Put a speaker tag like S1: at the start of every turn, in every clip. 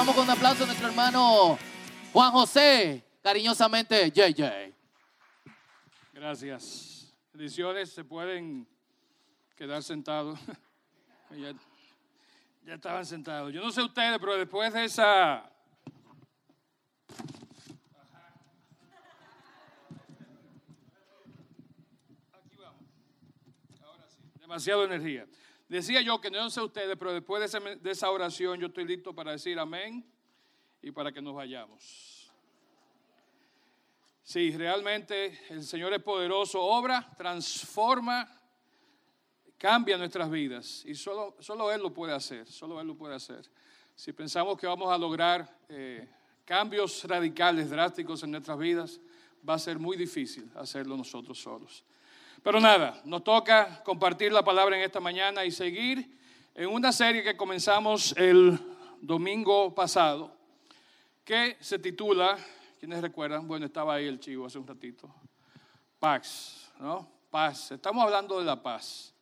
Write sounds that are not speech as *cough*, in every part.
S1: Vamos con un aplauso a nuestro hermano Juan José, cariñosamente JJ.
S2: Gracias. Bendiciones, se pueden quedar sentados. *laughs* ya, estaban sentados. Yo no sé ustedes, pero después de esa. Demasiada energía. Decía yo que no sé ustedes, pero después de esa, oración yo estoy listo para decir amén y para que nos vayamos. Sí, realmente el Señor es poderoso, obra, transforma, cambia nuestras vidas y solo, solo Él lo puede hacer, solo Él lo puede hacer. Si pensamos que vamos a lograr eh, cambios radicales, drásticos en nuestras vidas, va a ser muy difícil hacerlo nosotros solos. Pero nada, nos toca compartir la palabra en esta mañana y seguir en una serie que comenzamos el domingo pasado, que se titula, ¿quiénes recuerdan? Bueno, estaba ahí el chivo hace un ratito. Paz, ¿no? Paz. Estamos hablando de la paz.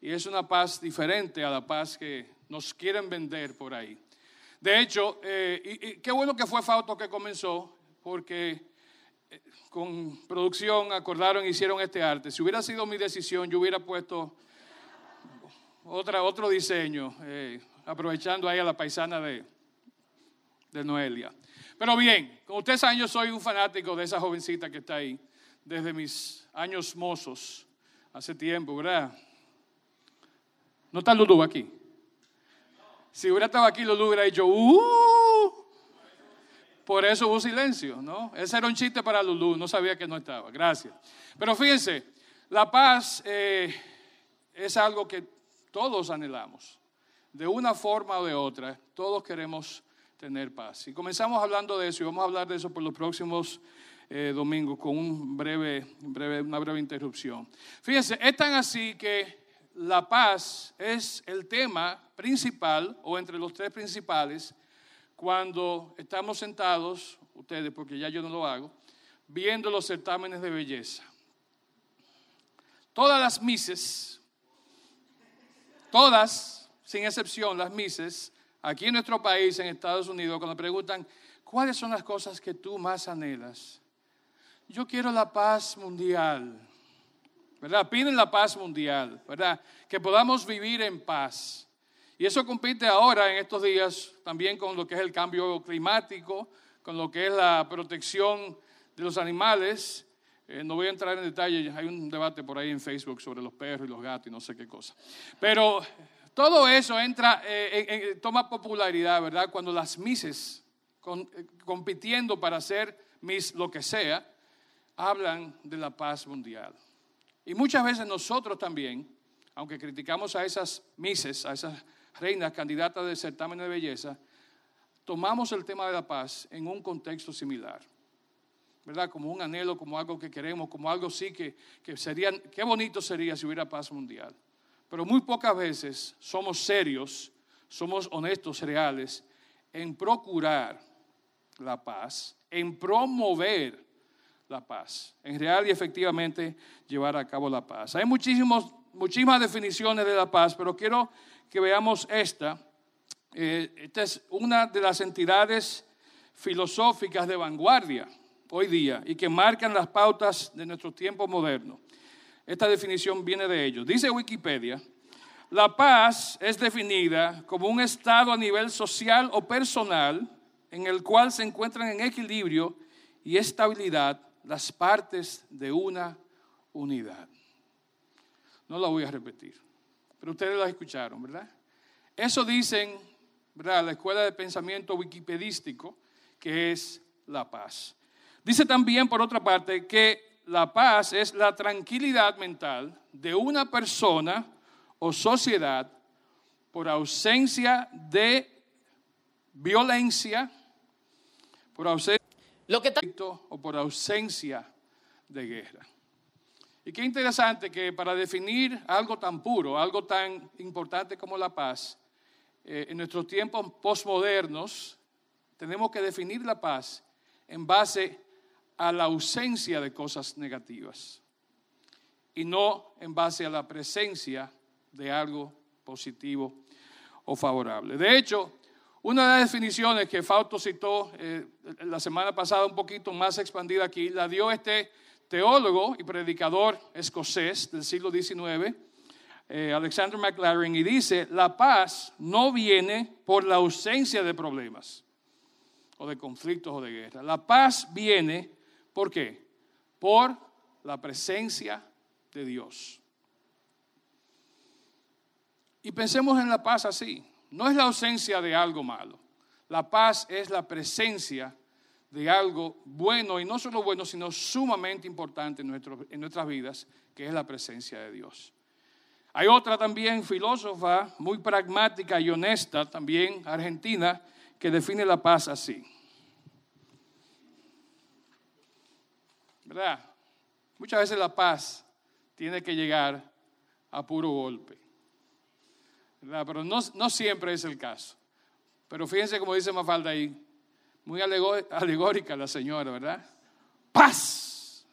S2: Y es una paz diferente a la paz que nos quieren vender por ahí. De hecho, eh, y, qué bueno que fue Fausto que comenzó, porque con producción acordaron e hicieron este arte. Si hubiera sido mi decisión, yo hubiera puesto otra, otro diseño, eh, aprovechando ahí a la paisana de, de Noelia. Pero bien, como ustedes saben, yo soy un fanático de esa jovencita que está ahí, desde mis años mozos, hace tiempo, ¿verdad? ¿No está Lulú aquí? Si hubiera estado aquí, Lulú hubiera dicho, ¡uh! Por eso hubo silencio, ¿no? Ese era un chiste para Lulú, no sabía que no estaba. Gracias. Pero fíjense, la paz eh, es algo que todos anhelamos. De una forma o de otra, todos queremos tener paz. Y comenzamos hablando de eso y vamos a hablar de eso por los próximos eh, domingos con un breve, breve, una breve interrupción. Fíjense, es tan así que la paz es el tema principal o entre los tres principales cuando estamos sentados, ustedes, porque ya yo no lo hago, viendo los certámenes de belleza. Todas las mises, todas, sin excepción, las mises, aquí en nuestro país, en Estados Unidos, cuando preguntan, ¿cuáles son las cosas que tú más anhelas? Yo quiero la paz mundial. ¿verdad? Piden la paz mundial, ¿verdad? Que podamos vivir en paz. Y eso compite ahora, en estos días, también con lo que es el cambio climático, con lo que es la protección de los animales. Eh, no voy a entrar en detalle, hay un debate por ahí en Facebook sobre los perros y los gatos y no sé qué cosa. Pero todo eso entra, eh, toma popularidad, ¿verdad? Cuando las mises, eh, compitiendo para ser mis lo que sea, hablan de la paz mundial. Y muchas veces nosotros también, aunque criticamos a esas mises, a esas reinas candidatas de certamen de belleza, tomamos el tema de la paz en un contexto similar. ¿Verdad? Como un anhelo, como algo que queremos, como algo sí que, que sería, qué bonito sería si hubiera paz mundial. Pero muy pocas veces somos serios, somos honestos, reales, en procurar la paz, en promover la paz. En real y efectivamente llevar a cabo la paz. Hay muchísimos, muchísimas definiciones de la paz, pero quiero que veamos esta. Eh, esta es una de las entidades filosóficas de vanguardia hoy día y que marcan las pautas de nuestro tiempo moderno. Esta definición viene de ellos. Dice Wikipedia, la paz es definida como un estado a nivel social o personal en el cual se encuentran en equilibrio y estabilidad las partes de una unidad. No la voy a repetir, pero ustedes la escucharon, ¿verdad? Eso dicen, ¿verdad? La escuela de pensamiento wikipedístico, que es la paz. Dice también, por otra parte, que la paz es la tranquilidad mental de una persona o sociedad por ausencia de violencia, por ausencia lo que o por ausencia de guerra. Y qué interesante que para definir algo tan puro, algo tan importante como la paz, eh, en nuestros tiempos postmodernos, tenemos que definir la paz en base a la ausencia de cosas negativas y no en base a la presencia de algo positivo o favorable. De hecho, Una de las definiciones que Fausto citó eh, la semana pasada, un poquito más expandida aquí, la dio este teólogo y predicador escocés del siglo XIX, eh, Alexander McLaren, y dice, la paz no viene por la ausencia de problemas o de conflictos o de guerra. La paz viene, ¿por qué? Por la presencia de Dios. Y pensemos en la paz así. No es la ausencia de algo malo. La paz es la presencia de algo bueno, y no solo bueno, sino sumamente importante en, en nuestras vidas, que es la presencia de Dios. Hay otra también filósofa, muy pragmática y honesta, también argentina, que define la paz así. ¿Verdad? Muchas veces la paz tiene que llegar a puro golpe. Pero no, no siempre es el caso. Pero fíjense como dice Mafalda ahí, muy alegórica la señora, ¿verdad? Paz.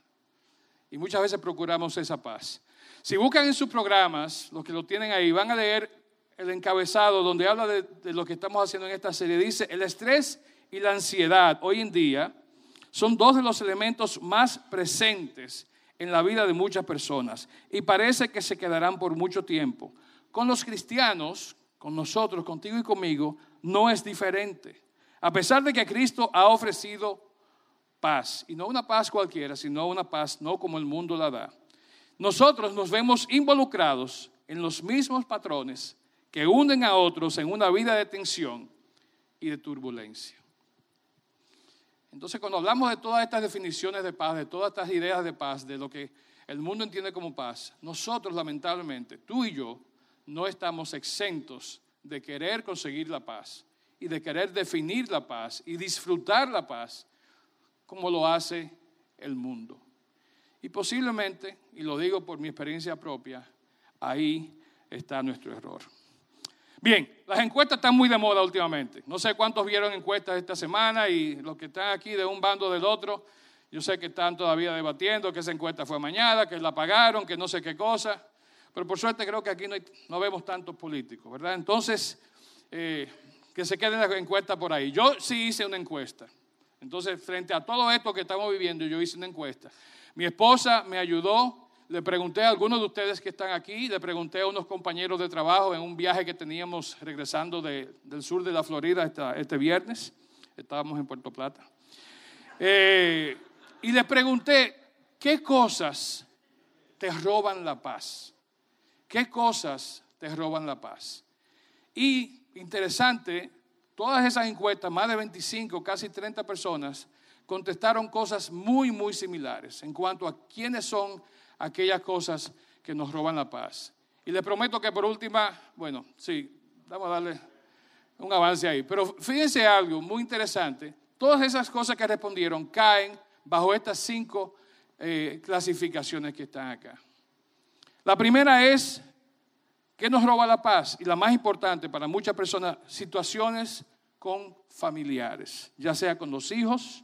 S2: Y muchas veces procuramos esa paz. Si buscan en sus programas, los que lo tienen ahí, van a leer el encabezado donde habla de, lo que estamos haciendo en esta serie. Dice, el estrés y la ansiedad hoy en día son dos de los elementos más presentes en la vida de muchas personas y parece que se quedarán por mucho tiempo. Con los cristianos, con nosotros, contigo y conmigo, no es diferente. A pesar de que Cristo ha ofrecido paz, y no una paz cualquiera, sino una paz no como el mundo la da nosotros nos vemos involucrados en los mismos patrones que unen a otros en una vida de tensión y de turbulencia. Entonces, cuando hablamos de todas estas definiciones de paz, de todas estas ideas de paz, de lo que el mundo entiende como paz, nosotros lamentablemente, tú y yo, no estamos exentos de querer conseguir la paz y de querer definir la paz y disfrutar la paz como lo hace el mundo. Y posiblemente, y lo digo por mi experiencia propia, ahí está nuestro error. Bien, las encuestas están muy de moda últimamente. No sé cuántos vieron encuestas esta semana y los que están aquí de un bando del otro, yo sé que están todavía debatiendo que esa encuesta fue mañana, que la pagaron, que no sé qué cosa. Pero por suerte creo que aquí no, vemos tantos políticos, ¿verdad? Entonces, eh, que se queden las encuestas por ahí. Yo sí hice una encuesta. Entonces, frente a todo esto que estamos viviendo, yo hice una encuesta. Mi esposa me ayudó. Le pregunté a algunos de ustedes que están aquí, le pregunté a unos compañeros de trabajo en un viaje que teníamos regresando del sur de la Florida este viernes. Estábamos en Puerto Plata. Eh, y les pregunté, ¿qué cosas te roban la paz? ¿Qué cosas te roban la paz? Y interesante, todas esas encuestas, más de 25, casi 30 personas, contestaron cosas muy, muy similares en cuanto a quiénes son aquellas cosas que nos roban la paz. Y les prometo que por última, bueno, sí, vamos a darle un avance ahí. Pero fíjense algo muy interesante. Todas esas cosas que respondieron caen bajo estas cinco eh, clasificaciones que están acá. La primera es, ¿qué nos roba la paz? Y la más importante para muchas personas, situaciones con familiares, ya sea con los hijos,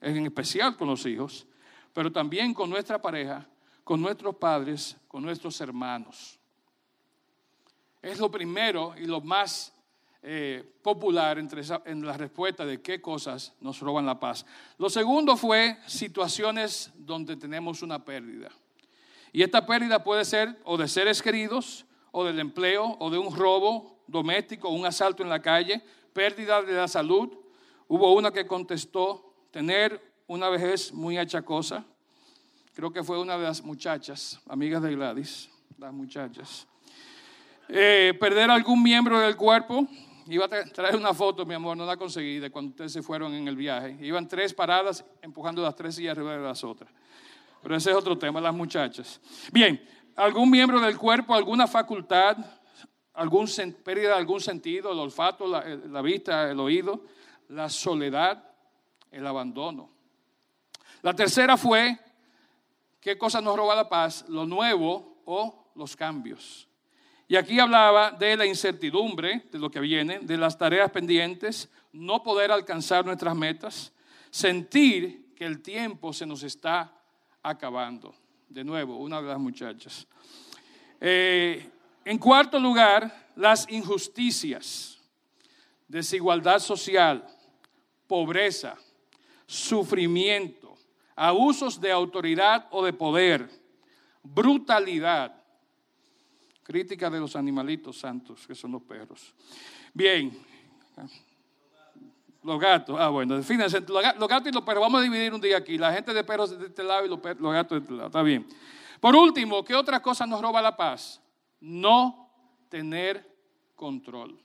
S2: en especial con los hijos, pero también con nuestra pareja, con nuestros padres, con nuestros hermanos. Es lo primero y lo más eh, popular entre en la respuesta de qué cosas nos roban la paz. Lo segundo fue situaciones donde tenemos una pérdida. Y esta pérdida puede ser o de seres queridos, o del empleo, o de un robo doméstico, un asalto en la calle, pérdida de la salud. Hubo una que contestó tener una vejez muy achacosa. Creo que fue una de las muchachas, amigas de Gladys, las muchachas. Eh, perder algún miembro del cuerpo. Iba a traer una foto, mi amor, no la conseguí de cuando ustedes se fueron en el viaje. Iban tres paradas empujando las tres sillas arriba de las otras. Pero ese es otro tema, las muchachas. Bien, algún miembro del cuerpo, alguna facultad, algún, pérdida de algún sentido, el olfato, la vista, el oído, la soledad, el abandono. La tercera fue, ¿qué cosa nos roba la paz? Lo nuevo o los cambios. Y aquí hablaba de la incertidumbre de lo que viene, de las tareas pendientes, no poder alcanzar nuestras metas, sentir que el tiempo se nos está acabando. De nuevo, una de las muchachas. Eh, en cuarto lugar, las injusticias desigualdad social, pobreza, sufrimiento, abusos de autoridad o de poder, brutalidad, crítica de los animalitos santos, que son los perros. Bien, los gatos, ah bueno, fíjense, los gatos y los perros, vamos a dividir un día aquí, la gente de perros de este lado y los, los gatos de este lado, está bien. Por último, ¿qué otra cosa nos roba la paz? No tener control.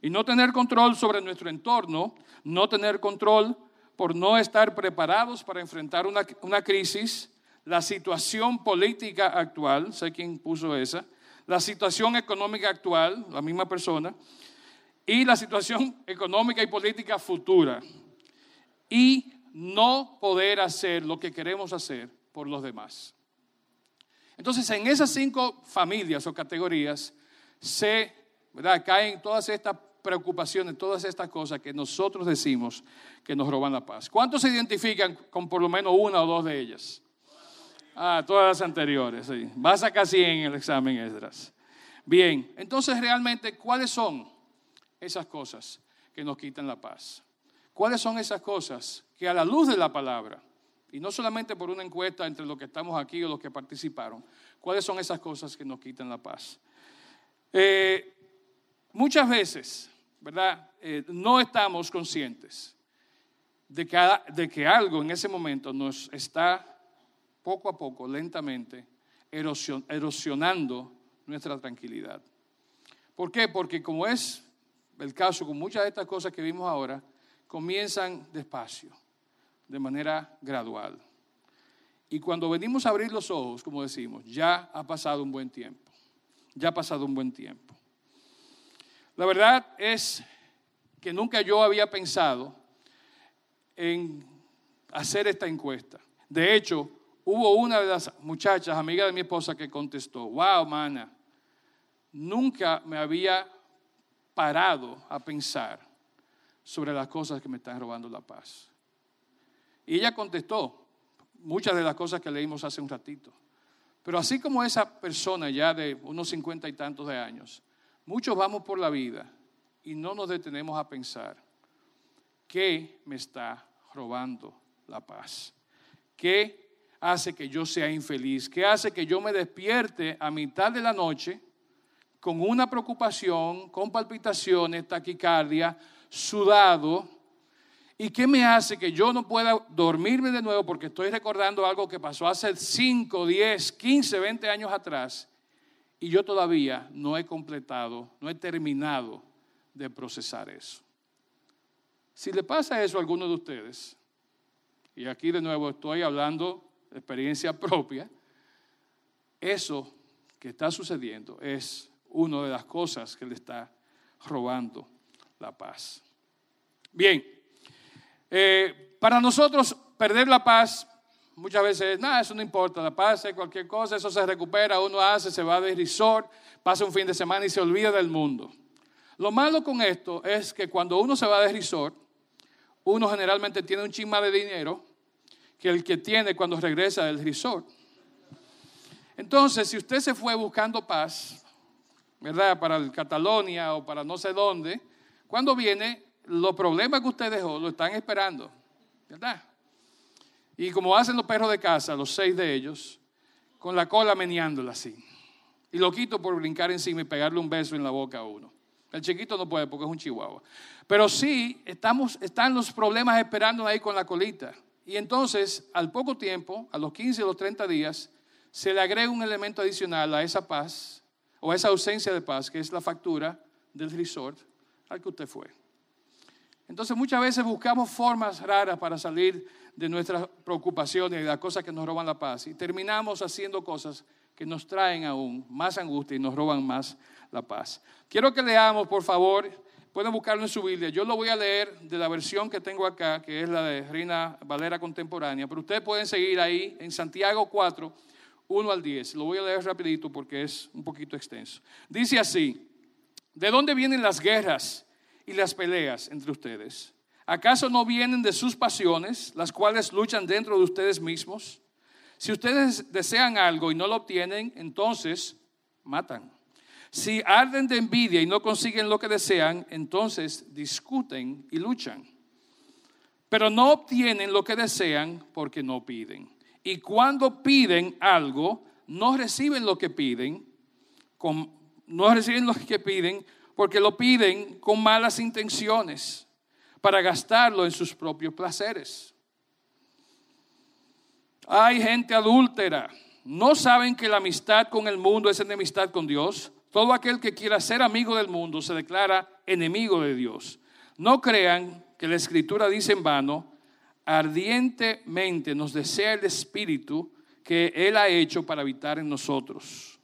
S2: Y no tener control sobre nuestro entorno, no tener control por no estar preparados para enfrentar una, una crisis, la situación política actual, sé quién puso esa, la situación económica actual, la misma persona, y la situación económica y política futura. Y no poder hacer lo que queremos hacer por los demás. Entonces, en esas cinco familias o categorías se caen todas estas preocupaciones, todas estas cosas que nosotros decimos que nos roban la paz. ¿Cuántos se identifican con por lo menos una o dos de ellas? Ah, todas las anteriores, sí. Vas a casi en el examen, Esdras. Bien, entonces realmente, ¿cuáles son esas cosas que nos quitan la paz? ¿Cuáles son esas cosas que a la luz de la palabra, y no solamente por una encuesta entre los que estamos aquí o los que participaron, cuáles son esas cosas que nos quitan la paz? Eh, muchas veces, ¿verdad? Eh, no estamos conscientes de que, de que algo en ese momento nos está poco a poco, lentamente, erosionando nuestra tranquilidad. ¿Por qué? Porque como es el caso con muchas de estas cosas que vimos ahora, comienzan despacio, de manera gradual. Y cuando venimos a abrir los ojos, como decimos, ya ha pasado un buen tiempo, ya ha pasado un buen tiempo. La verdad es que nunca yo había pensado en hacer esta encuesta. De hecho, hubo una de las muchachas, amiga de mi esposa, que contestó, wow, mana, nunca me había parado a pensar sobre las cosas que me están robando la paz. Y ella contestó muchas de las cosas que leímos hace un ratito. Pero así como esa persona ya de unos cincuenta y tantos de años, muchos vamos por la vida y no nos detenemos a pensar, ¿qué me está robando la paz? ¿Qué hace que yo sea infeliz? ¿Qué hace que yo me despierte a mitad de la noche con una preocupación, con palpitaciones, taquicardia, sudado. ¿Y qué me hace que yo no pueda dormirme de nuevo porque estoy recordando algo que pasó hace 5, 10, 15, 20 años atrás y yo todavía no he completado, no he terminado de procesar eso? Si le pasa eso a alguno de ustedes, y aquí de nuevo estoy hablando de experiencia propia, eso que está sucediendo es una de las cosas que le está robando la paz. Bien, eh, para nosotros perder la paz muchas veces, nada, eso no importa, la paz es cualquier cosa, eso se recupera, uno hace, se va de resort, pasa un fin de semana y se olvida del mundo. Lo malo con esto es que cuando uno se va de resort, uno generalmente tiene un chisma de dinero que el que tiene cuando regresa del resort. Entonces, si usted se fue buscando paz, ¿verdad? Para el Catalonia o para no sé dónde, cuando viene, los problemas que usted dejó lo están esperando, ¿verdad? Y como hacen los perros de casa, los seis de ellos, con la cola meneándola así. Y lo quito por brincar encima y pegarle un beso en la boca a uno. El chiquito no puede porque es un chihuahua. Pero sí, estamos, están los problemas esperando ahí con la colita. Y entonces, al poco tiempo, a los 15 o los 30 días, se le agrega un elemento adicional a esa paz o esa ausencia de paz, que es la factura del resort al que usted fue. Entonces muchas veces buscamos formas raras para salir de nuestras preocupaciones y de las cosas que nos roban la paz y terminamos haciendo cosas que nos traen aún más angustia y nos roban más la paz. Quiero que leamos, por favor, pueden buscarlo en su Biblia. Yo lo voy a leer de la versión que tengo acá, que es la de Reina Valera Contemporánea, pero ustedes pueden seguir ahí en Santiago 4 1 al 10. Lo voy a leer rapidito porque es un poquito extenso. Dice así, ¿de dónde vienen las guerras y las peleas entre ustedes? ¿Acaso no vienen de sus pasiones, las cuales luchan dentro de ustedes mismos? Si ustedes desean algo y no lo obtienen, entonces matan. Si arden de envidia y no consiguen lo que desean, entonces discuten y luchan. Pero no obtienen lo que desean porque no piden. Y cuando piden algo, no reciben lo que piden, no reciben lo que piden porque lo piden con malas intenciones para gastarlo en sus propios placeres. Hay gente adúltera. ¿No saben que la amistad con el mundo es enemistad con Dios? Todo aquel que quiera ser amigo del mundo se declara enemigo de Dios. No crean que la escritura dice en vano, ardientemente nos desea el Espíritu que Él ha hecho para habitar en nosotros.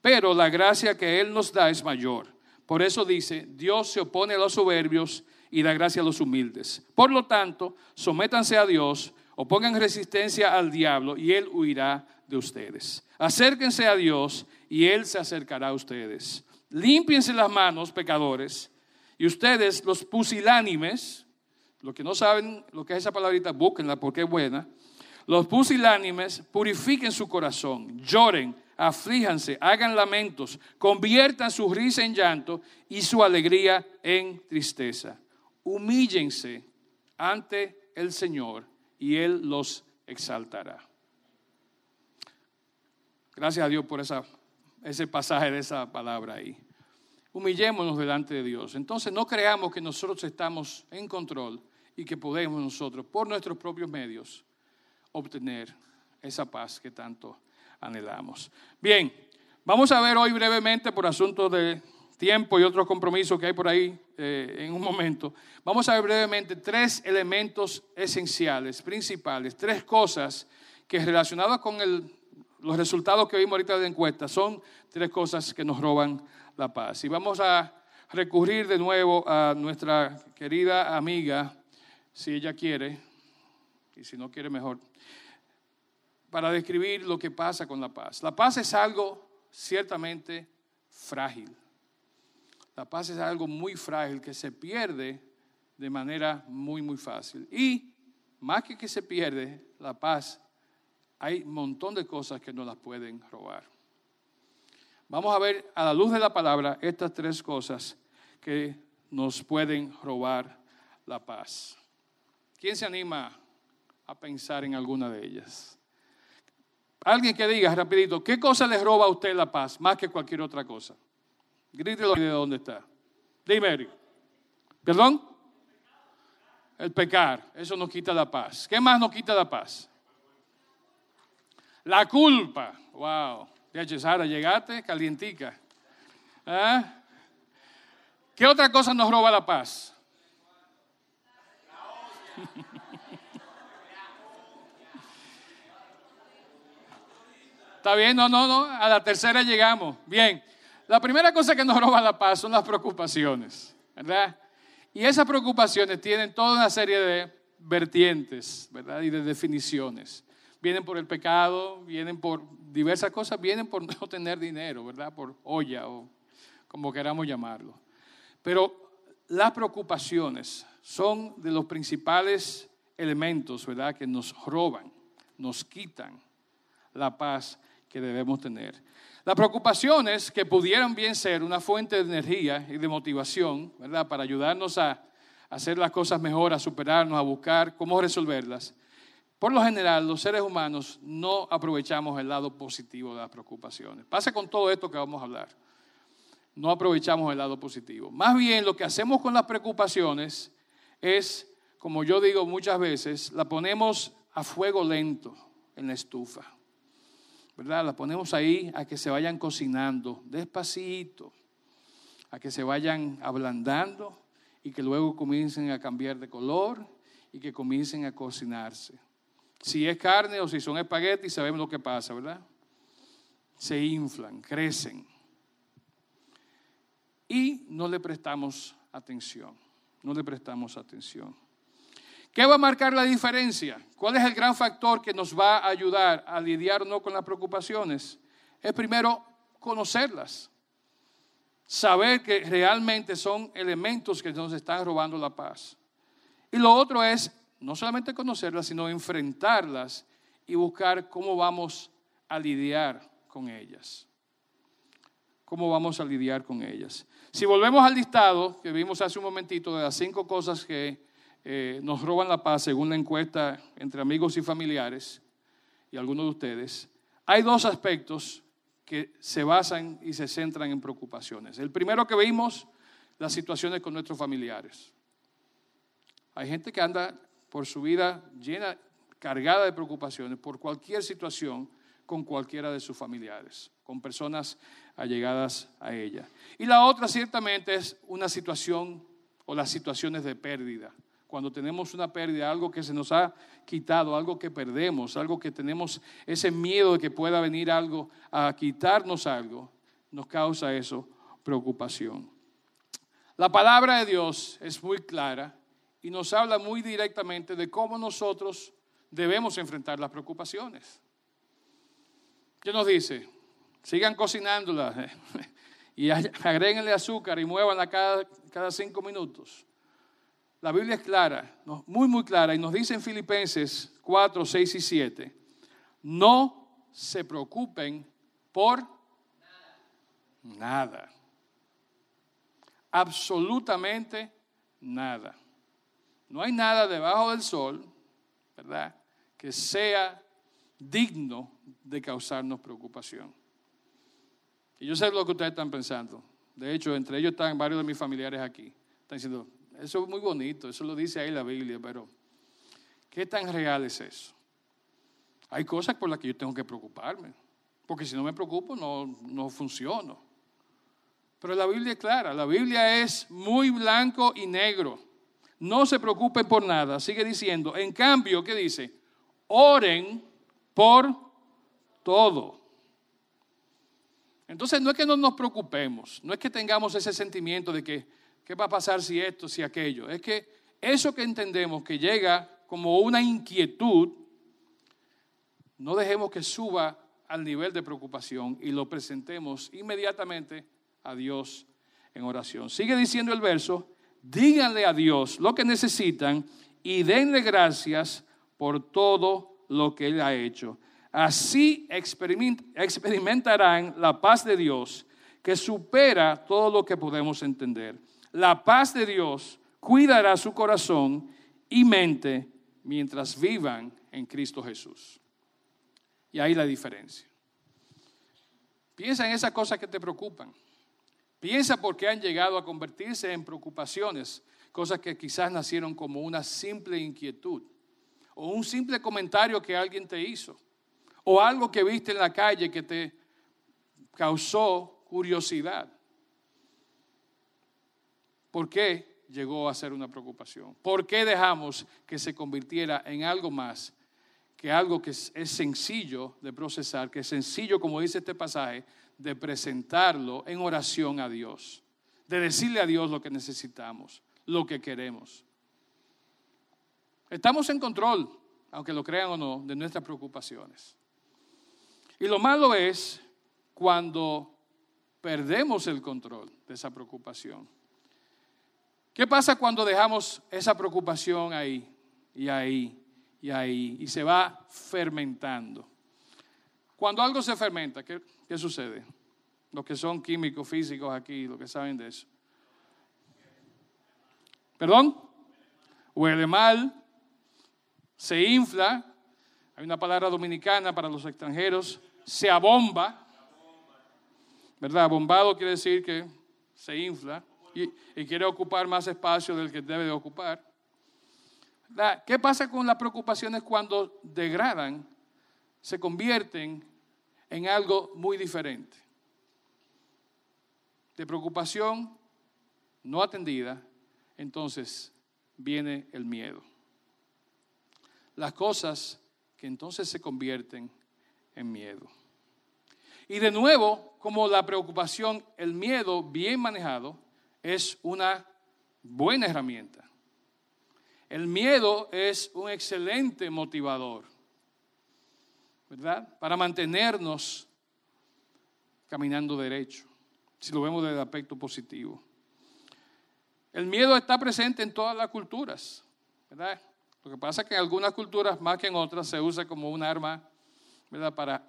S2: Pero la gracia que Él nos da es mayor. Por eso dice, Dios se opone a los soberbios y da gracia a los humildes. Por lo tanto, sométanse a Dios o pongan resistencia al diablo y Él huirá de ustedes. Acérquense a Dios y Él se acercará a ustedes. Límpiense las manos, pecadores, y ustedes, los pusilánimes, los que no saben lo que es esa palabrita, búsquenla porque es buena. Los pusilánimes purifiquen su corazón, lloren, aflíjanse, hagan lamentos, conviertan su risa en llanto y su alegría en tristeza. Humíllense ante el Señor y Él los exaltará. Gracias a Dios por esa, ese pasaje de esa palabra ahí. Humillémonos delante de Dios. Entonces no creamos que nosotros estamos en control y que podemos nosotros, por nuestros propios medios, obtener esa paz que tanto anhelamos. Bien, vamos a ver hoy brevemente, por asunto de tiempo y otros compromisos que hay por ahí eh, en un momento, vamos a ver brevemente tres elementos esenciales, principales, tres cosas que relacionadas con el los resultados que vimos ahorita de encuesta son tres cosas que nos roban la paz. Y vamos a recurrir de nuevo a nuestra querida amiga, si ella quiere, y si no quiere mejor, para describir lo que pasa con la paz. La paz es algo ciertamente frágil. La paz es algo muy frágil que se pierde de manera muy, muy fácil. Y más que que se pierde, la paz hay un montón de cosas que nos las pueden robar. Vamos a ver a la luz de la palabra estas tres cosas que nos pueden robar la paz. ¿Quién se anima a pensar en alguna de ellas? Alguien que diga rapidito, ¿qué cosa les roba a usted la paz más que cualquier otra cosa? Grítelo de dónde está. Dime, ¿Perdón? El pecar, eso nos quita la paz. ¿Qué más nos quita la paz? La culpa. Wow. Ya, Sara, llegaste calientica. ¿Ah? ¿Qué otra cosa nos roba la paz? *laughs* ¿Está bien? No, no, no. A la tercera llegamos. Bien. La primera cosa que nos roba la paz son las preocupaciones, ¿verdad? Y esas preocupaciones tienen toda una serie de vertientes, ¿verdad? Y de definiciones vienen por el pecado, vienen por diversas cosas, vienen por *laughs* no tener dinero, ¿verdad? Por olla o como queramos llamarlo. Pero las preocupaciones son de los principales elementos, ¿verdad? Que nos roban, nos quitan la paz que debemos tener. Las preocupaciones que pudieran bien ser una fuente de energía y de motivación, ¿verdad? Para ayudarnos a hacer las cosas mejor, a superarnos, a buscar cómo resolverlas por lo general, los seres humanos no aprovechamos el lado positivo de las preocupaciones. Pasa con todo esto que vamos a hablar. No aprovechamos el lado positivo. Más bien, lo que hacemos con las preocupaciones es, como yo digo muchas veces, la ponemos a fuego lento en la estufa. ¿Verdad? La ponemos ahí a que se vayan cocinando despacito, a que se vayan ablandando y que luego comiencen a cambiar de color y que comiencen a cocinarse. Si es carne o si son espaguetis, sabemos lo que pasa, ¿verdad? Se inflan, crecen. Y no le prestamos atención. No le prestamos atención. ¿Qué va a marcar la diferencia? ¿Cuál es el gran factor que nos va a ayudar a lidiar no con las preocupaciones? Es primero conocerlas. Saber que realmente son elementos que nos están robando la paz. Y lo otro es no solamente conocerlas, sino enfrentarlas y buscar cómo vamos a lidiar con ellas. cómo vamos a lidiar con ellas. Si volvemos al listado que vimos hace un momentito de las cinco cosas que eh, nos roban la paz según la encuesta entre amigos y familiares y algunos de ustedes, hay dos aspectos que se basan y se centran en preocupaciones. El primero que vimos, las situaciones con nuestros familiares. Hay gente que anda por su vida llena, cargada de preocupaciones por cualquier situación con cualquiera de sus familiares, con personas allegadas a ella. Y la otra ciertamente es una situación o las situaciones de pérdida. Cuando tenemos una pérdida, algo que se nos ha quitado, algo que perdemos, algo que tenemos ese miedo de que pueda venir algo a quitarnos algo, nos causa eso preocupación. La palabra de Dios es muy clara y nos habla muy directamente de cómo nosotros debemos enfrentar las preocupaciones. ¿Qué nos dice? Sigan cocinándola *laughs* y agréguenle azúcar y muévanla cada, cada cinco minutos. La Biblia es clara, muy, muy clara, y nos dice en Filipenses 4, 6 y 7, no se preocupen por nada. Absolutamente nada. No hay nada debajo del sol, ¿verdad? Que sea digno de causarnos preocupación. Y yo sé lo que ustedes están pensando. De hecho, entre ellos están varios de mis familiares aquí. Están diciendo, eso es muy bonito, eso lo dice ahí la Biblia, pero ¿qué tan real es eso? Hay cosas por las que yo tengo que preocuparme, porque si no me preocupo no, no. Pero la Biblia es clara, la Biblia es muy blanco y negro. No se preocupen por nada, sigue diciendo. En cambio, ¿qué dice? Oren por todo. Entonces no es que no nos preocupemos, no es que tengamos ese sentimiento de que, ¿qué va a pasar si esto, si aquello? Es que eso que entendemos que llega como una inquietud, no dejemos que suba al nivel de preocupación y lo presentemos inmediatamente a Dios en oración. Sigue diciendo el verso, díganle a Dios lo que necesitan y denle gracias por todo lo que Él ha hecho. Así experimentarán la paz de Dios que supera todo lo que podemos entender. La paz de Dios cuidará su corazón y mente mientras vivan en Cristo Jesús. Y ahí la diferencia. Piensa en esas cosas que te preocupan. Piensa por qué han llegado a convertirse en preocupaciones, cosas que quizás nacieron como una simple inquietud o un simple comentario que alguien te hizo o algo que viste en la calle que te causó curiosidad. ¿Por qué llegó a ser una preocupación? ¿Por qué dejamos que se convirtiera en algo más que algo que es, sencillo de procesar, que es sencillo, como dice este pasaje, de presentarlo en oración a Dios, de decirle a Dios lo que necesitamos, lo que queremos? Estamos en control, aunque lo crean o no, de nuestras preocupaciones. Y lo malo es cuando perdemos el control de esa preocupación. ¿Qué pasa cuando dejamos esa preocupación ahí y ahí y ahí y se va fermentando? Cuando algo se fermenta, ¿qué, qué sucede? Los que son químicos, físicos aquí, los que saben de eso. ¿Perdón? Huele mal, se infla, hay una palabra dominicana para los extranjeros, se abomba. ¿Verdad? Bombado quiere decir que se infla y, quiere ocupar más espacio del que debe de ocupar. ¿Qué pasa con las preocupaciones cuando degradan, se convierten en algo muy diferente? De preocupación no atendida, entonces viene el miedo las cosas que entonces se convierten en miedo. Y de nuevo, como la preocupación, el miedo bien manejado es una buena herramienta. El miedo es un excelente motivador, ¿verdad? Para mantenernos caminando derecho, si lo vemos desde el aspecto positivo. El miedo está presente en todas las culturas, ¿verdad? Lo que pasa es que en algunas culturas, más que en otras, se usa como un arma ¿verdad? Para,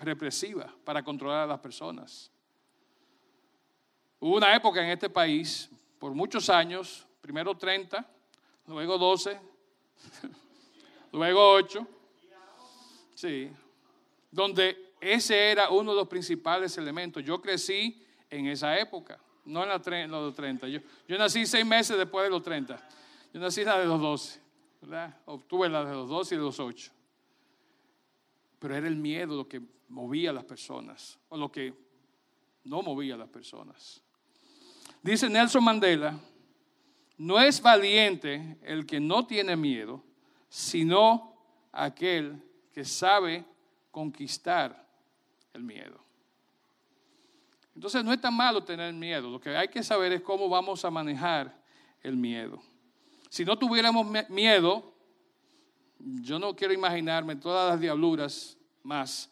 S2: represiva, para controlar a las personas. Hubo una época en este país, por muchos años, primero 30, luego 12, *laughs* luego 8, sí, donde ese era uno de los principales elementos. Yo crecí en esa época, no en, la, los 30. Yo, yo nací seis meses después de los 30. Yo nací la de los 12, Obtuve la de los 12 y de los 8. Pero era el miedo lo que movía a las personas, o lo que no movía a las personas. Dice Nelson Mandela, no es valiente el que no tiene miedo, sino aquel que sabe conquistar el miedo. Entonces no es tan malo tener miedo, lo que hay que saber es cómo vamos a manejar el miedo. Si no tuviéramos miedo, yo no quiero imaginarme todas las diabluras más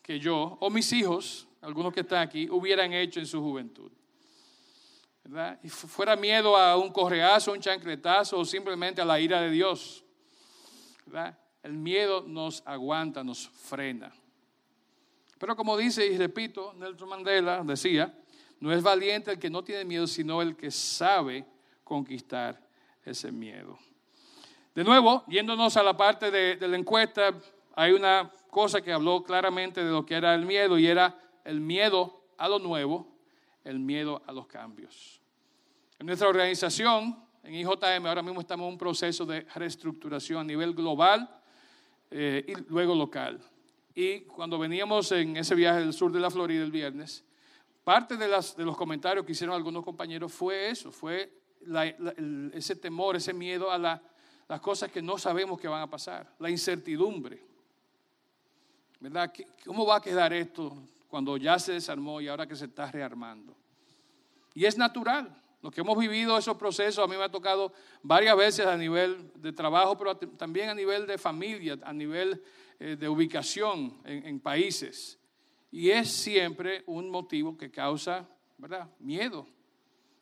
S2: que yo o mis hijos, algunos que están aquí, hubieran hecho en su juventud. ¿verdad? Y fuera miedo a un correazo, un chancletazo o simplemente a la ira de Dios. ¿verdad? El miedo nos aguanta, nos frena. Pero como dice y repito, Nelson Mandela decía, no es valiente el que no tiene miedo, sino el que sabe conquistar ese miedo. De nuevo, yéndonos a la parte de, la encuesta, hay una cosa que habló claramente de lo que era el miedo y era el miedo a lo nuevo, el miedo a los cambios. En nuestra organización, en IJM, ahora mismo estamos en un proceso de reestructuración a nivel global eh, y luego local. Y cuando veníamos en ese viaje del sur de la Florida el viernes, parte de, de los comentarios que hicieron algunos compañeros fue eso, fue ese temor, ese miedo a las cosas que no sabemos que van a pasar, la incertidumbre. ¿Verdad? ¿Cómo va a quedar esto cuando ya se desarmó y ahora que se está rearmando? Y es natural. Los que hemos vivido esos procesos, a mí me ha tocado varias veces a nivel de trabajo, pero también a nivel de familia, a nivel eh, de ubicación en, países. Y es siempre un motivo que causa, ¿verdad? Miedo.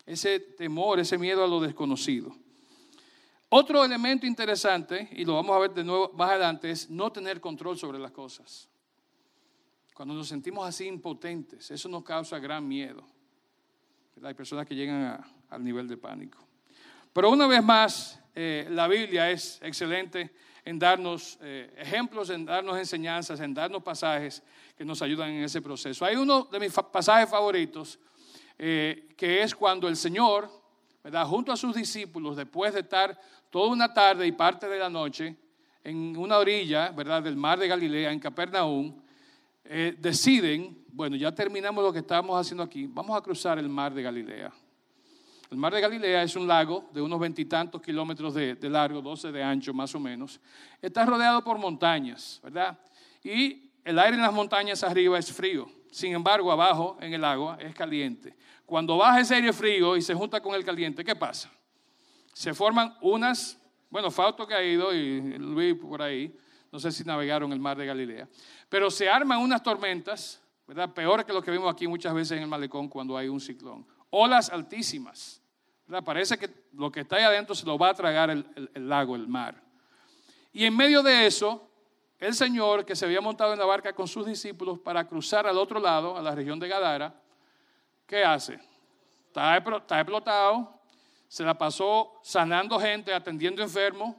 S2: Ese temor, ese miedo a lo desconocido. Otro elemento interesante, y lo vamos a ver de nuevo más adelante, es no tener control sobre las cosas. Cuando nos sentimos así impotentes, eso nos causa gran miedo. Hay personas que llegan al nivel de pánico. Pero una vez más, eh, la Biblia es excelente en darnos eh, ejemplos, en darnos enseñanzas, en darnos pasajes que nos ayudan en ese proceso. Hay uno de mis pasajes favoritos, eh, que es cuando el Señor, ¿verdad? junto a sus discípulos, después de estar toda una tarde y parte de la noche en una orilla ¿verdad? del mar de Galilea, en Capernaum, deciden bueno, ya terminamos lo que estábamos haciendo aquí, vamos a cruzar el mar de Galilea. El mar de Galilea es un lago de unos veintitantos kilómetros de, largo, doce de ancho más o menos. Está rodeado por montañas, ¿verdad? Y el aire en las montañas arriba es frío. Sin embargo, abajo en el agua es caliente. Cuando baja ese aire frío y se junta con el caliente, ¿qué pasa? Se forman unas, bueno, Fausto que ha ido y Luis por ahí, no sé si navegaron el mar de Galilea, pero se arman unas tormentas ¿verdad? Peor que lo que vemos aquí muchas veces en el malecón cuando hay un ciclón. Olas altísimas, ¿verdad? Parece que lo que está ahí adentro se lo va a tragar el, lago, el mar. Y en medio de eso, el Señor que se había montado en la barca con sus discípulos para cruzar al otro lado, a la región de Gadara, ¿qué hace? Está, explotado, se la pasó sanando gente, atendiendo enfermos,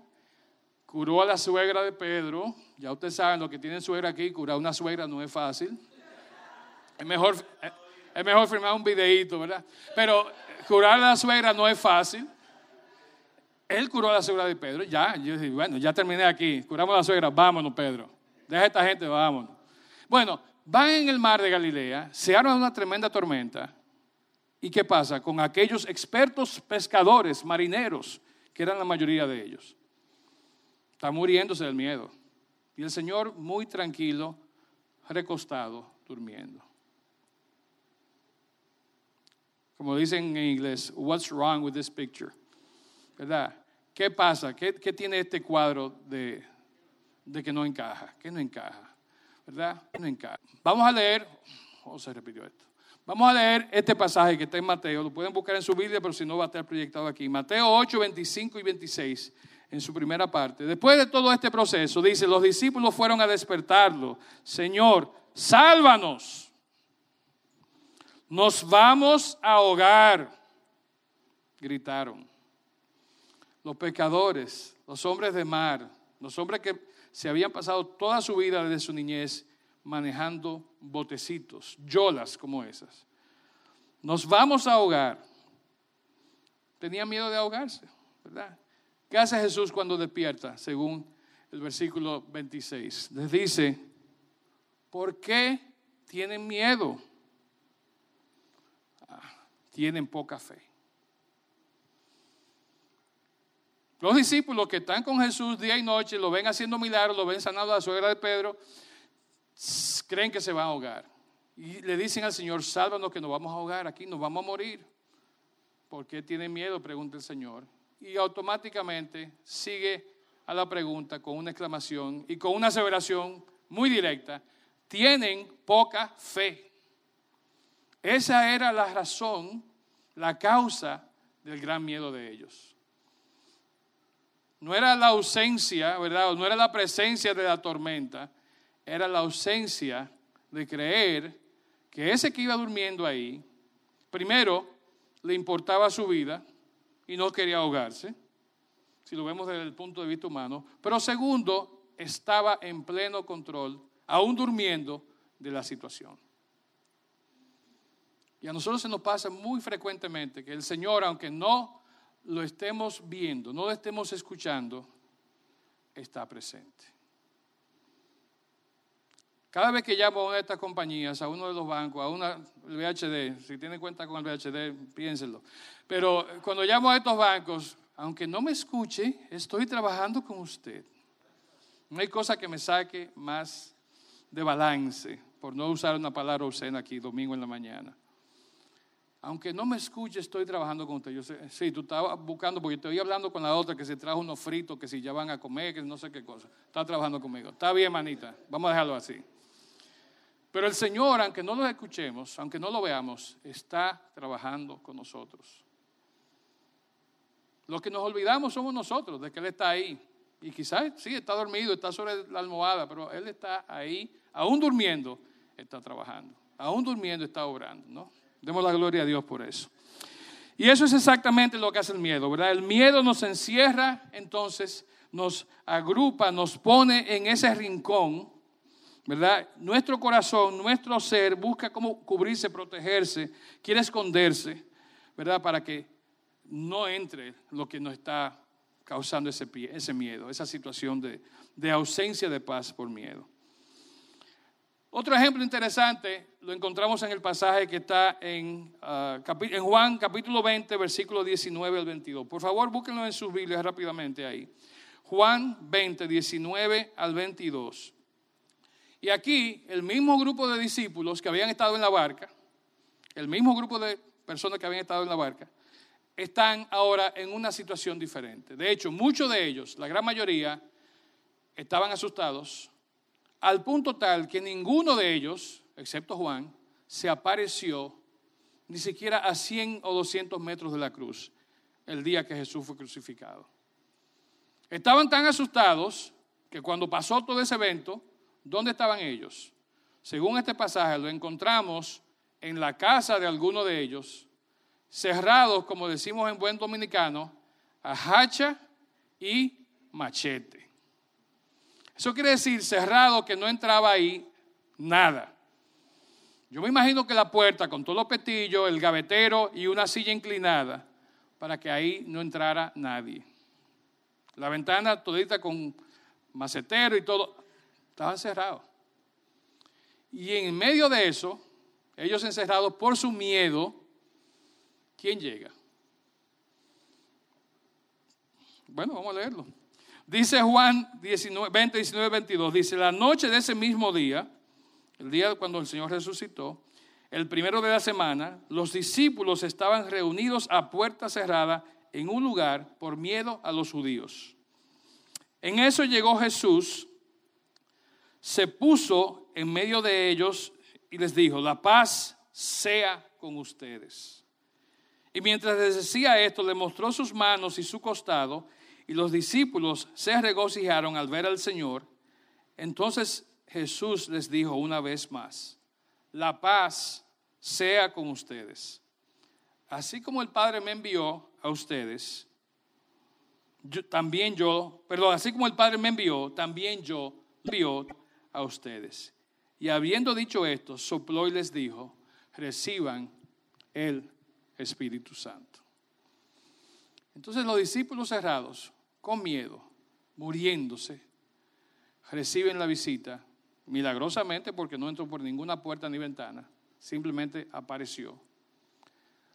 S2: curó a la suegra de Pedro. Ya ustedes saben lo que tiene suegra aquí, curar una suegra no es fácil. Es mejor, es mejor firmar un videíto, ¿verdad? Pero curar a la suegra no es fácil. Él curó a la suegra de Pedro. Ya, yo dije, bueno, ya terminé aquí. Curamos la suegra, vámonos, Pedro. Deja a esta gente, vámonos. Bueno, van en el mar de Galilea, se arma una tremenda tormenta. ¿Y qué pasa? Con aquellos expertos pescadores, marineros, que eran la mayoría de ellos. Está muriéndose del miedo. Y el Señor muy tranquilo, recostado, durmiendo. Como dicen en inglés, what's wrong with this picture? ¿Verdad? ¿Qué pasa? ¿Qué, tiene este cuadro de, que no encaja? ¿Qué no encaja? ¿Verdad? no encaja? Vamos a leer, o se repitió esto. Vamos a leer este pasaje que está en Mateo. Lo pueden buscar en su Biblia, pero si no va a estar proyectado aquí. Mateo 8, 25 y 26 en su primera parte. Después de todo este proceso, dice, los discípulos fueron a despertarlo. Señor, sálvanos nos vamos a ahogar, gritaron. Los pecadores, los hombres de mar, los hombres que se habían pasado toda su vida desde su niñez manejando botecitos, yolas como esas. Nos vamos a ahogar. Tenía miedo de ahogarse, ¿verdad? ¿Qué hace Jesús cuando despierta? Según el versículo 26. Les dice, ¿por qué tienen miedo? Ah, tienen poca fe. Los discípulos que están con Jesús día y noche, lo ven haciendo milagros, lo ven sanando a la suegra de Pedro, creen que se va a ahogar. Y le dicen al Señor, sálvanos que nos vamos a ahogar aquí, nos vamos a morir. ¿Por qué tiene miedo? Pregunta el Señor. Y automáticamente sigue a la pregunta con una exclamación y con una aseveración muy directa. Tienen poca fe. Esa era la razón, la causa del gran miedo de ellos. No era la ausencia, ¿verdad? No era la presencia de la tormenta, era la ausencia de creer que ese que iba durmiendo ahí, primero, le importaba su vida y no quería ahogarse, si lo vemos desde el punto de vista humano, pero segundo, estaba en pleno control, aún durmiendo, de la situación. Y a nosotros se nos pasa muy frecuentemente que el Señor, aunque no lo estemos viendo, no lo estemos escuchando, está presente. Cada vez que llamo a una de estas compañías, a uno de los bancos, a una el VHD, si tienen cuenta con el VHD, piénsenlo. Pero cuando llamo a estos bancos, aunque no me escuche, estoy trabajando con usted. No hay cosa que me saque más de balance, por no usar una palabra obscena aquí domingo en la mañana. Aunque no me escuche, estoy trabajando con usted. Yo sé, sí, tú estabas buscando, porque estoy hablando con la otra que se trajo unos fritos, que si ya van a comer, que no sé qué cosa. Está trabajando conmigo. Está bien, manita. Vamos a dejarlo así. Pero el Señor, aunque no lo escuchemos, aunque no lo veamos, está trabajando con nosotros. Lo que nos olvidamos somos nosotros de que Él está ahí. Y quizás sí, está dormido, está sobre la almohada, pero Él está ahí, aún durmiendo, está trabajando. Aún durmiendo está obrando, ¿no? Demos la gloria a Dios por eso. Y eso es exactamente lo que hace el miedo, ¿verdad? El miedo nos encierra, entonces nos agrupa, nos pone en ese rincón ¿verdad? Nuestro corazón, nuestro ser busca cómo cubrirse, protegerse, quiere esconderse, ¿verdad? Para que no entre lo que nos está causando ese, ese miedo, esa situación de, ausencia de paz por miedo. Otro ejemplo interesante lo encontramos en el pasaje que está en, ah, Juan capítulo 20, versículo 19 al 22. Por favor, búsquenlo en sus Biblias rápidamente ahí. Juan 20, 19 al 22. Y aquí el mismo grupo de discípulos que habían estado en la barca, el mismo grupo de personas que habían estado en la barca, están ahora en una situación diferente. De hecho, muchos de ellos, la gran mayoría, estaban asustados al punto tal que ninguno de ellos, excepto Juan, se apareció ni siquiera a 100 o 200 metros de la cruz el día que Jesús fue crucificado. Estaban tan asustados que cuando pasó todo ese evento, ¿Dónde estaban ellos? Según este pasaje lo encontramos en la casa de alguno de ellos, cerrados, como decimos en buen dominicano, a hacha y machete. Eso quiere decir cerrado que no entraba ahí nada. Yo me imagino que la puerta con todos los petillos, el gavetero y una silla inclinada para que ahí no entrara nadie. La ventana todita con macetero y todo. Estaban cerrados. Y en medio de eso, ellos encerrados por su miedo, ¿quién llega? Bueno, vamos a leerlo. Dice Juan 19, 20, 19, 22, dice, la noche de ese mismo día, el día cuando el Señor resucitó, el primero de la semana, los discípulos estaban reunidos a puerta cerrada en un lugar por miedo a los judíos. En eso llegó Jesús se puso en medio de ellos y les dijo, la paz sea con ustedes. Y mientras les decía esto, le mostró sus manos y su costado, y los discípulos se regocijaron al ver al Señor. Entonces Jesús les dijo una vez más, la paz sea con ustedes. Así como el Padre me envió a ustedes, también yo, perdón, así como el Padre me envió, también yo envió a ustedes. Y habiendo dicho esto, sopló y les dijo, reciban el Espíritu Santo. Entonces los discípulos cerrados, con miedo, muriéndose, reciben la visita milagrosamente porque no entró por ninguna puerta ni ventana, simplemente apareció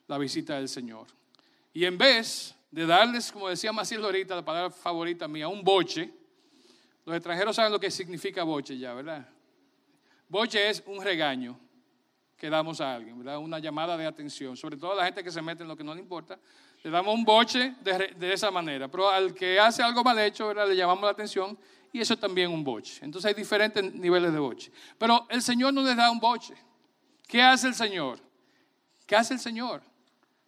S2: la visita del Señor. Y en vez de darles, como decía Maciel ahorita, la palabra favorita mía, un boche, los extranjeros saben lo que significa boche ya, ¿verdad? Boche es un regaño que damos a alguien, ¿verdad? Una llamada de atención, sobre todo a la gente que se mete en lo que no le importa, le damos un boche de, esa manera, pero al que hace algo mal hecho. Le llamamos la atención y eso es también un boche. Entonces hay diferentes niveles de boche. Pero el Señor no les da un boche. ¿Qué hace el Señor? ¿Qué hace el Señor?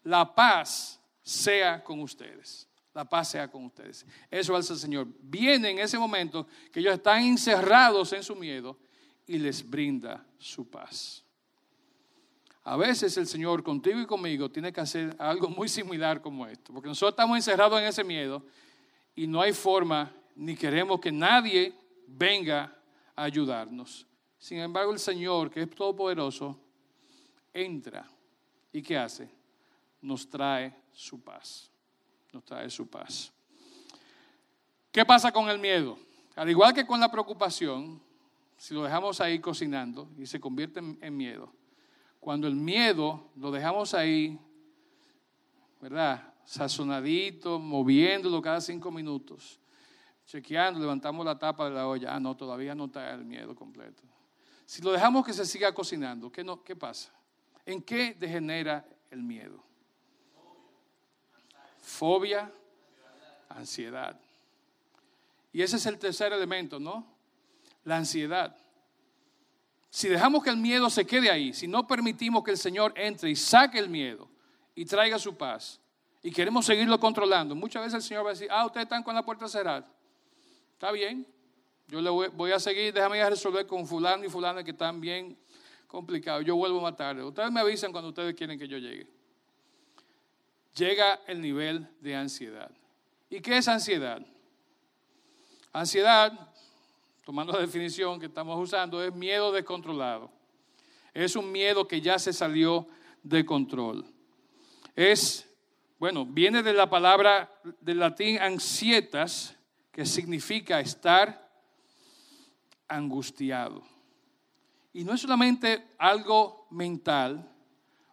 S2: La paz sea con ustedes. La paz sea con ustedes. Eso hace el Señor. Viene en ese momento que ellos están encerrados en su miedo y les brinda su paz. A veces el Señor contigo y conmigo tiene que hacer algo muy similar como esto, porque nosotros estamos encerrados en ese miedo y no hay forma ni queremos que nadie venga a ayudarnos. Sin embargo, el Señor, que es todopoderoso, entra y ¿qué hace? Nos trae su paz. Nos trae su paz. ¿Qué pasa con el miedo? Al igual que con la preocupación, si lo dejamos ahí cocinando y se convierte en, miedo, cuando el miedo lo dejamos ahí, ¿verdad? Sazonadito, moviéndolo cada cinco minutos, chequeando, levantamos la tapa de la olla. Ah, no, todavía no está el miedo completo. Si lo dejamos que se siga cocinando, ¿qué, no, qué pasa? ¿En qué degenera el miedo? Fobia, ansiedad. Y ese es el tercer elemento, ¿no? La ansiedad. Si dejamos que el miedo se quede ahí, si no permitimos que el Señor entre y saque el miedo y traiga su paz, y queremos seguirlo controlando, muchas veces el Señor va a decir, ah, ustedes están con la puerta cerrada. Está bien, yo le voy, a seguir, déjame ir a resolver con fulano y fulana que están bien complicados. Yo vuelvo más tarde. Ustedes me avisan cuando ustedes quieren que yo llegue. Llega el nivel de ansiedad. ¿Y qué es ansiedad? Ansiedad, tomando la definición que estamos usando, es miedo descontrolado. Es un miedo que ya se salió de control. Es, bueno, viene de la palabra del latín ansietas, que significa estar angustiado. Y no es solamente algo mental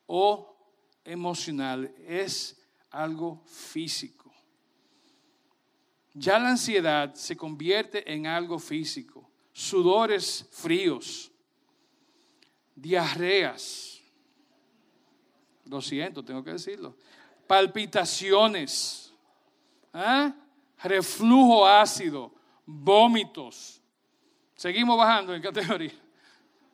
S2: o emocional, es algo físico. Ya la ansiedad se convierte en algo físico. Sudores fríos, diarreas, lo siento, tengo que decirlo, palpitaciones, ¿ah? reflujo ácido, vómitos. Seguimos bajando en categoría.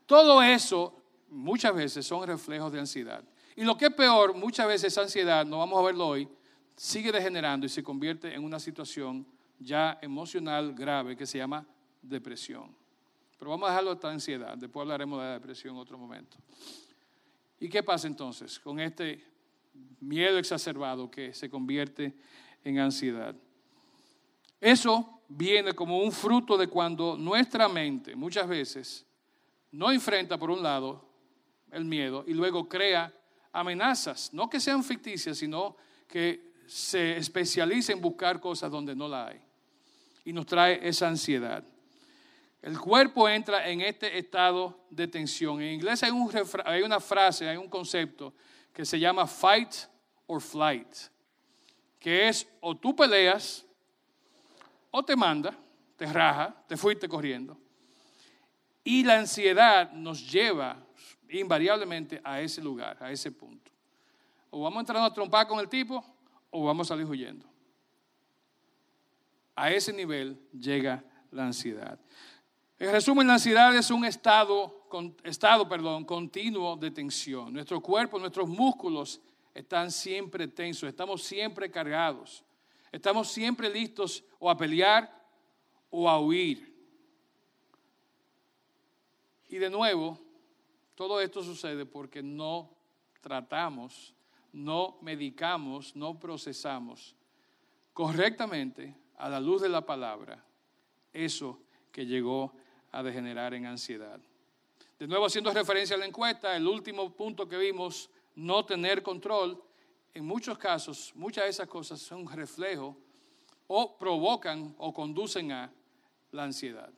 S2: Todo eso muchas veces son reflejos de ansiedad. Y lo que es peor, muchas veces esa ansiedad, no vamos a verlo hoy, sigue degenerando y se convierte en una situación ya emocional grave que se llama depresión. Pero vamos a dejarlo esta ansiedad, después hablaremos de la depresión en otro momento. ¿Y qué pasa entonces con este miedo exacerbado que se convierte en ansiedad? Eso viene como un fruto de cuando nuestra mente muchas veces no enfrenta por un lado el miedo y luego crea amenazas, no que sean ficticias, sino que se especializa en buscar cosas donde no la hay. Y nos trae esa ansiedad. El cuerpo entra en este estado de tensión. En inglés hay, hay una frase, hay un concepto que se llama fight or flight, que es o tú peleas o te manda, te raja, te fuiste corriendo. Y la ansiedad nos lleva invariablemente a ese lugar, a ese punto. O vamos a entrar a trompar con el tipo o vamos a salir huyendo. A ese nivel llega la ansiedad. En resumen, la ansiedad es un estado, estado perdón, continuo de tensión. Nuestro cuerpo, nuestros músculos están siempre tensos, estamos siempre cargados. Estamos siempre listos o a pelear o a huir. Y de nuevo, Todo esto sucede porque no tratamos, no medicamos, no procesamos correctamente a la luz de la palabra eso que llegó a degenerar en ansiedad. De nuevo, haciendo referencia a la encuesta, el último punto que vimos, no tener control, en muchos casos, muchas de esas cosas son reflejo o provocan o conducen a la ansiedad.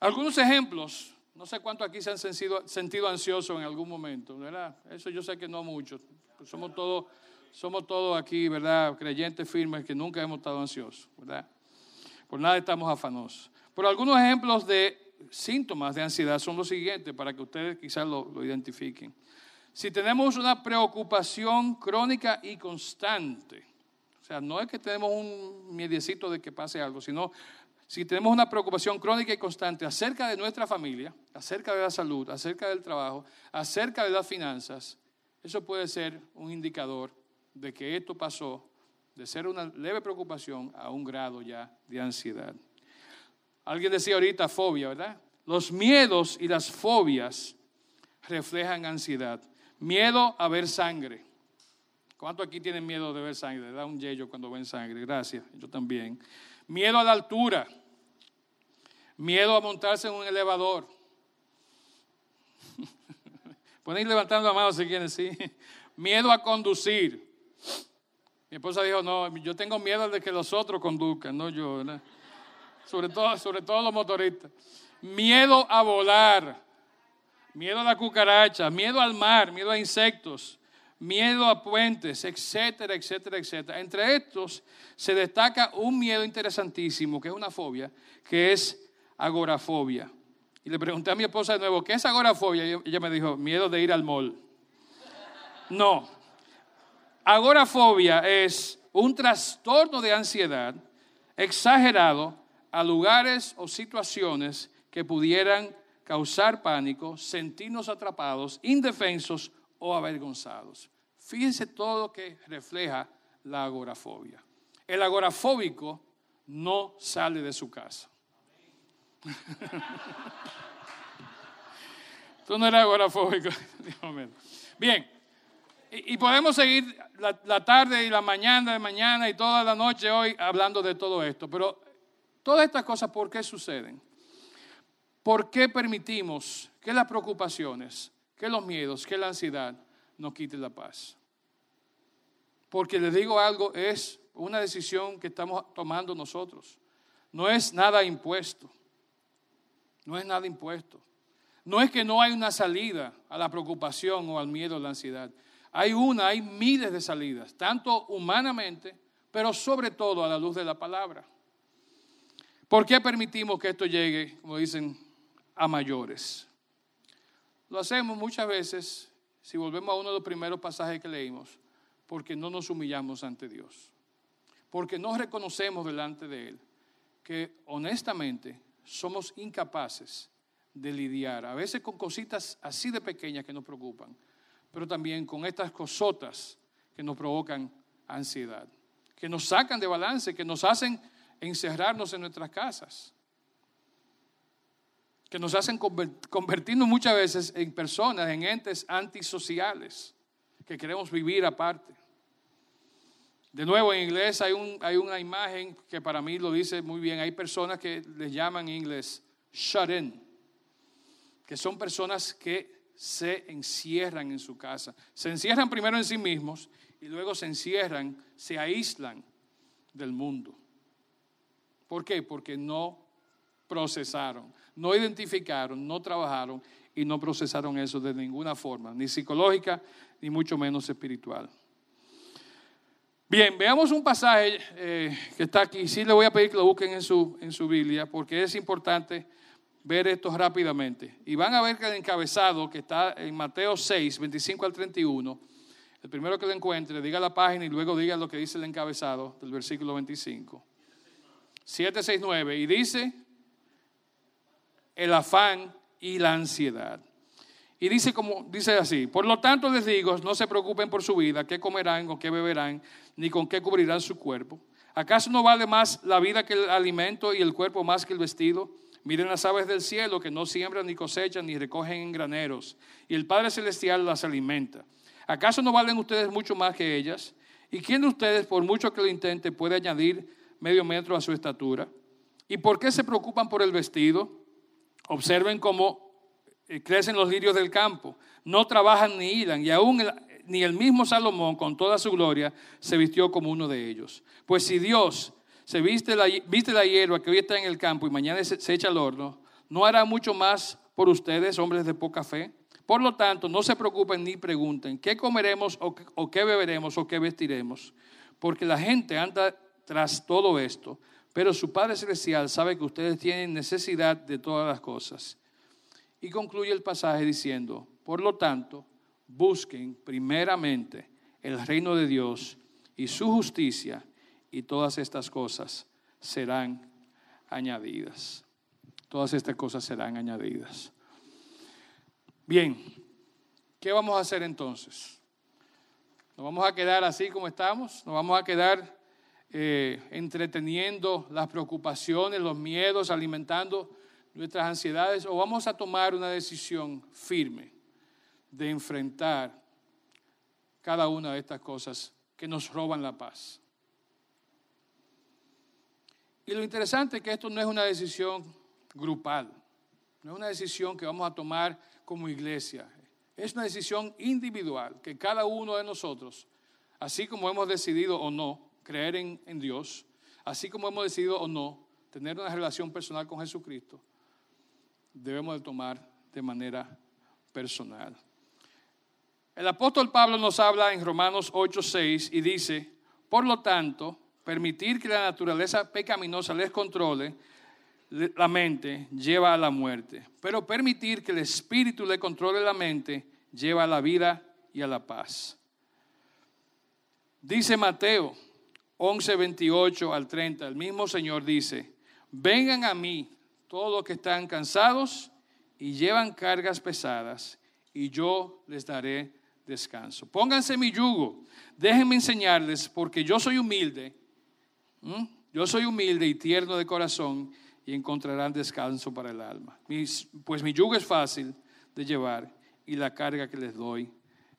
S2: Algunos ejemplos, no sé cuántos aquí se han sentido, sentido ansiosos en algún momento, ¿verdad? Eso yo sé que no muchos. Somos todos somos todos aquí, ¿verdad? Creyentes firmes que nunca hemos estado ansiosos, ¿verdad? Por nada estamos afanosos. Pero algunos ejemplos de síntomas de ansiedad son los siguientes para que ustedes quizás lo, lo identifiquen. Si tenemos una preocupación crónica y constante, o sea, no es que tenemos un miedecito de que pase algo, sino si tenemos una preocupación crónica y constante acerca de nuestra familia, acerca de la salud, acerca del trabajo, acerca de las finanzas, eso puede ser un indicador de que esto pasó de ser una leve preocupación a un grado ya de ansiedad. Alguien decía ahorita fobia, ¿verdad? Los miedos y las fobias reflejan ansiedad. Miedo a ver sangre. ¿Cuánto aquí tienen miedo de ver sangre? Da un yello cuando ven sangre. Gracias, yo también. Miedo a la altura. Miedo a montarse en un elevador. *laughs* Pueden ir levantando la mano si quieren, sí. *laughs* Miedo a conducir. Mi esposa dijo, no, yo tengo miedo de que los otros conduzcan, no yo, *laughs* Sobre todo, sobre todo los motoristas. Miedo a volar, miedo a la cucaracha, miedo al mar, miedo a insectos, miedo a puentes, etcétera, etcétera, etcétera. Entre estos se destaca un miedo interesantísimo, que es una fobia, que es agorafobia. Y le pregunté a mi esposa de nuevo, ¿qué es agorafobia? Y ella me dijo, miedo de ir al mall. No, Agorafobia es un trastorno de ansiedad exagerado a lugares o situaciones que pudieran causar pánico, sentirnos atrapados, indefensos o avergonzados. Fíjense todo lo que refleja la agorafobia. El agorafóbico no sale de su casa. *laughs* Tú no eres agorafóbico. *laughs* Bien, y, podemos seguir la, tarde y la mañana de mañana y toda la noche hoy hablando de todo esto. Pero todas estas cosas, ¿por qué suceden? ¿Por qué permitimos que las preocupaciones, que los miedos, que la ansiedad nos quiten la paz? Porque les digo algo, es una decisión que estamos tomando nosotros. No es nada impuesto. No es nada impuesto. No es que no hay una salida a la preocupación o al miedo o la ansiedad. Hay una, hay miles de salidas, tanto humanamente, pero sobre todo a la luz de la palabra. ¿Por qué permitimos que esto llegue, como dicen, a mayores? Lo hacemos muchas veces, si volvemos a uno de los primeros pasajes que leímos, porque no nos humillamos ante Dios, porque no reconocemos delante de Él que honestamente somos incapaces de lidiar, a veces con cositas así de pequeñas que nos preocupan pero también con estas cosotas que nos provocan ansiedad, que nos sacan de balance, que nos hacen encerrarnos en nuestras casas, que nos hacen convertirnos muchas veces en personas, en entes antisociales, que queremos vivir aparte. De nuevo, en inglés hay, un, hay una imagen que para mí lo dice muy bien. Hay personas que les llaman en inglés shut in, que son personas que se encierran en su casa. Se encierran primero en sí mismos y luego se encierran, se aíslan del mundo. ¿Por qué? Porque no procesaron, no identificaron, no trabajaron y no procesaron eso de ninguna forma, ni psicológica, ni mucho menos espiritual. Bien, veamos un pasaje eh, que está aquí. Sí le voy a pedir que lo busquen en su, en su Biblia porque es importante ver esto rápidamente. Y van a ver que el encabezado que está en Mateo 6, 25 al 31, el primero que lo encuentre, diga la página y luego diga lo que dice el encabezado del versículo 25. 769. Y dice el afán y la ansiedad. Y dice como dice así, por lo tanto les digo, no se preocupen por su vida, qué comerán o qué beberán, ni con qué cubrirán su cuerpo. ¿Acaso no vale más la vida que el alimento y el cuerpo más que el vestido? Miren las aves del cielo que no siembran ni cosechan ni recogen en graneros, y el Padre Celestial las alimenta. ¿Acaso no valen ustedes mucho más que ellas? ¿Y quién de ustedes, por mucho que lo intente, puede añadir medio metro a su estatura? ¿Y por qué se preocupan por el vestido? Observen cómo crecen los lirios del campo. No trabajan ni hilan, y aún ni el mismo Salomón, con toda su gloria, se vistió como uno de ellos. Pues si Dios se viste la, hierba que hoy está en el campo y mañana se, echa al horno, ¿no hará mucho más por ustedes, hombres de poca fe? Por lo tanto, no se preocupen ni pregunten, ¿qué comeremos o, o qué beberemos o qué vestiremos? Porque la gente anda tras todo esto, pero su Padre Celestial sabe que ustedes tienen necesidad de todas las cosas. Y concluye el pasaje diciendo, por lo tanto, busquen primeramente el reino de Dios y su justicia y todas estas cosas serán añadidas. Todas estas cosas serán añadidas. Bien, ¿qué vamos a hacer entonces? ¿Nos vamos a quedar así como estamos? ¿Nos vamos a quedar eh, entreteniendo las preocupaciones, los miedos, alimentando nuestras ansiedades? ¿O vamos a tomar una decisión firme de enfrentar cada una de estas cosas que nos roban la paz? Y lo interesante es que esto no es una decisión grupal, no es una decisión que vamos a tomar como iglesia, es una decisión individual que cada uno de nosotros, así como hemos decidido o no creer en, Dios, así como hemos decidido o no tener una relación personal con Jesucristo, debemos de tomar de manera personal. El apóstol Pablo nos habla en Romanos 8:6 y dice, por lo tanto, permitir que la naturaleza pecaminosa les controle la mente lleva a la muerte, pero permitir que el espíritu le controle la mente lleva a la vida y a la paz. Dice Mateo 11, 28 al 30, el mismo Señor dice, vengan a mí todos los que están cansados y llevan cargas pesadas, y yo les daré descanso. Pónganse mi yugo, déjenme enseñarles, porque yo soy humilde. Yo soy humilde y tierno de corazón y encontrarán descanso para el alma. pues mi yugo es fácil de llevar y la carga que les doy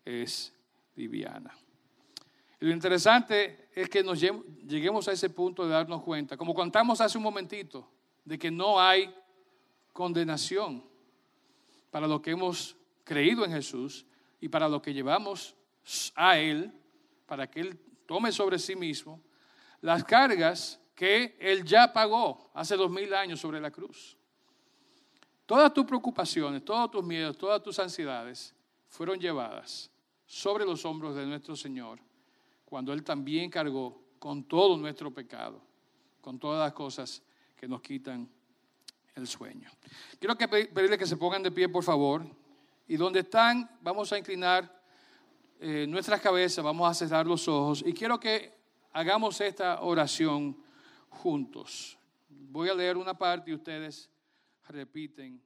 S2: es liviana. Lo interesante es que nos lleguemos a ese punto de darnos cuenta, como contamos hace un momentito, de que no hay condenación para lo que hemos creído en Jesús y para lo que llevamos a Él, para que Él tome sobre sí mismo las cargas que Él ya pagó hace dos mil años sobre la cruz. Todas tus preocupaciones, todos tus miedos, todas tus ansiedades fueron llevadas sobre los hombros de nuestro Señor cuando Él también cargó con todo nuestro pecado, con todas las cosas que nos quitan el sueño. Quiero que pedirle que se pongan de pie, por favor, y donde están, vamos a inclinar eh, nuestras cabezas, vamos a cerrar los ojos, y quiero que hagamos esta oración juntos. Voy a leer una parte y ustedes repiten